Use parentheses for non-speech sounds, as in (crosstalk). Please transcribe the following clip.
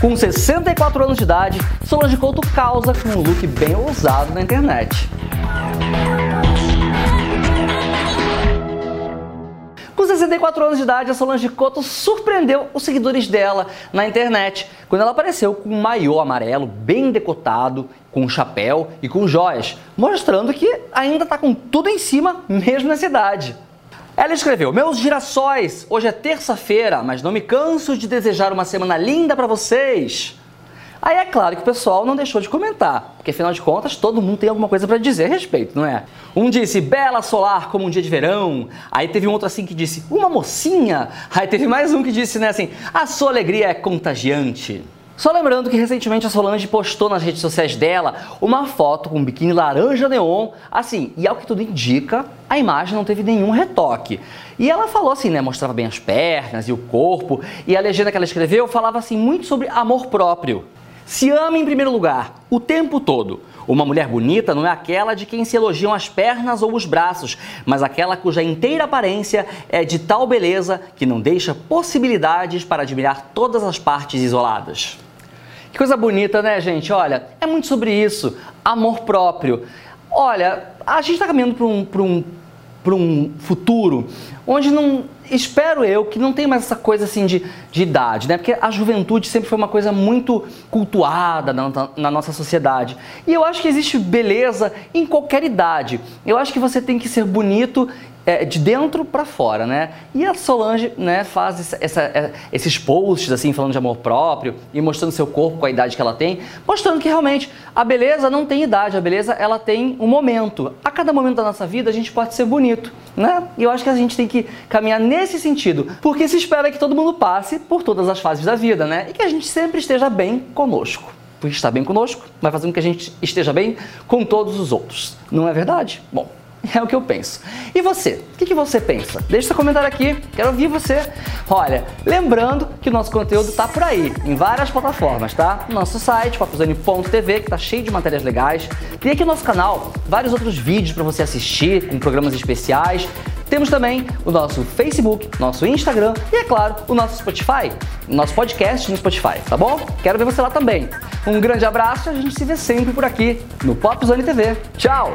Com 64 anos de idade, Solange Couto causa com um look bem ousado na internet. Com 64 anos de idade, a Solange Couto surpreendeu os seguidores dela na internet quando ela apareceu com um maiô amarelo bem decotado, com um chapéu e com joias, mostrando que ainda está com tudo em cima, mesmo nessa idade. Ela escreveu: Meus girassóis, hoje é terça-feira, mas não me canso de desejar uma semana linda para vocês. Aí é claro que o pessoal não deixou de comentar, porque afinal de contas todo mundo tem alguma coisa para dizer a respeito, não é? Um disse bela solar como um dia de verão, aí teve um outro assim que disse uma mocinha, aí teve mais um que disse né assim a sua alegria é contagiante. Só lembrando que recentemente a Solange postou nas redes sociais dela uma foto com um biquíni laranja neon, assim, e ao que tudo indica, a imagem não teve nenhum retoque. E ela falou assim, né, mostrava bem as pernas e o corpo, e a legenda que ela escreveu falava assim muito sobre amor próprio. Se ama em primeiro lugar, o tempo todo. Uma mulher bonita não é aquela de quem se elogiam as pernas ou os braços, mas aquela cuja inteira aparência é de tal beleza que não deixa possibilidades para admirar todas as partes isoladas. Que coisa bonita, né, gente? Olha, é muito sobre isso. Amor próprio. Olha, a gente está caminhando para um, um, um futuro onde não. Espero eu que não tem mais essa coisa assim de, de idade, né? Porque a juventude sempre foi uma coisa muito cultuada na, na nossa sociedade. E eu acho que existe beleza em qualquer idade. Eu acho que você tem que ser bonito é, de dentro para fora, né? E a Solange, né, faz essa, é, esses posts assim falando de amor próprio e mostrando seu corpo com a idade que ela tem, mostrando que realmente a beleza não tem idade, a beleza ela tem um momento. A cada momento da nossa vida a gente pode ser bonito, né? E eu acho que a gente tem que caminhar nesse sentido, porque se espera que todo mundo passe por todas as fases da vida, né? E que a gente sempre esteja bem conosco. Porque estar bem conosco vai fazer com que a gente esteja bem com todos os outros. Não é verdade? Bom, (laughs) É o que eu penso. E você? O que, você pensa? Deixa seu comentário aqui, quero ouvir você. Olha, lembrando que o nosso conteúdo tá por aí, em várias plataformas, tá? Nosso site, papuzone.tv, que tá cheio de matérias legais. Tem aqui no nosso canal vários outros vídeos para você assistir, com programas especiais. Temos também o nosso Facebook, nosso Instagram e, é claro, o nosso Spotify, nosso podcast no Spotify, tá bom? Quero ver você lá também. Um grande abraço e a gente se vê sempre por aqui no Popzone TV. Tchau!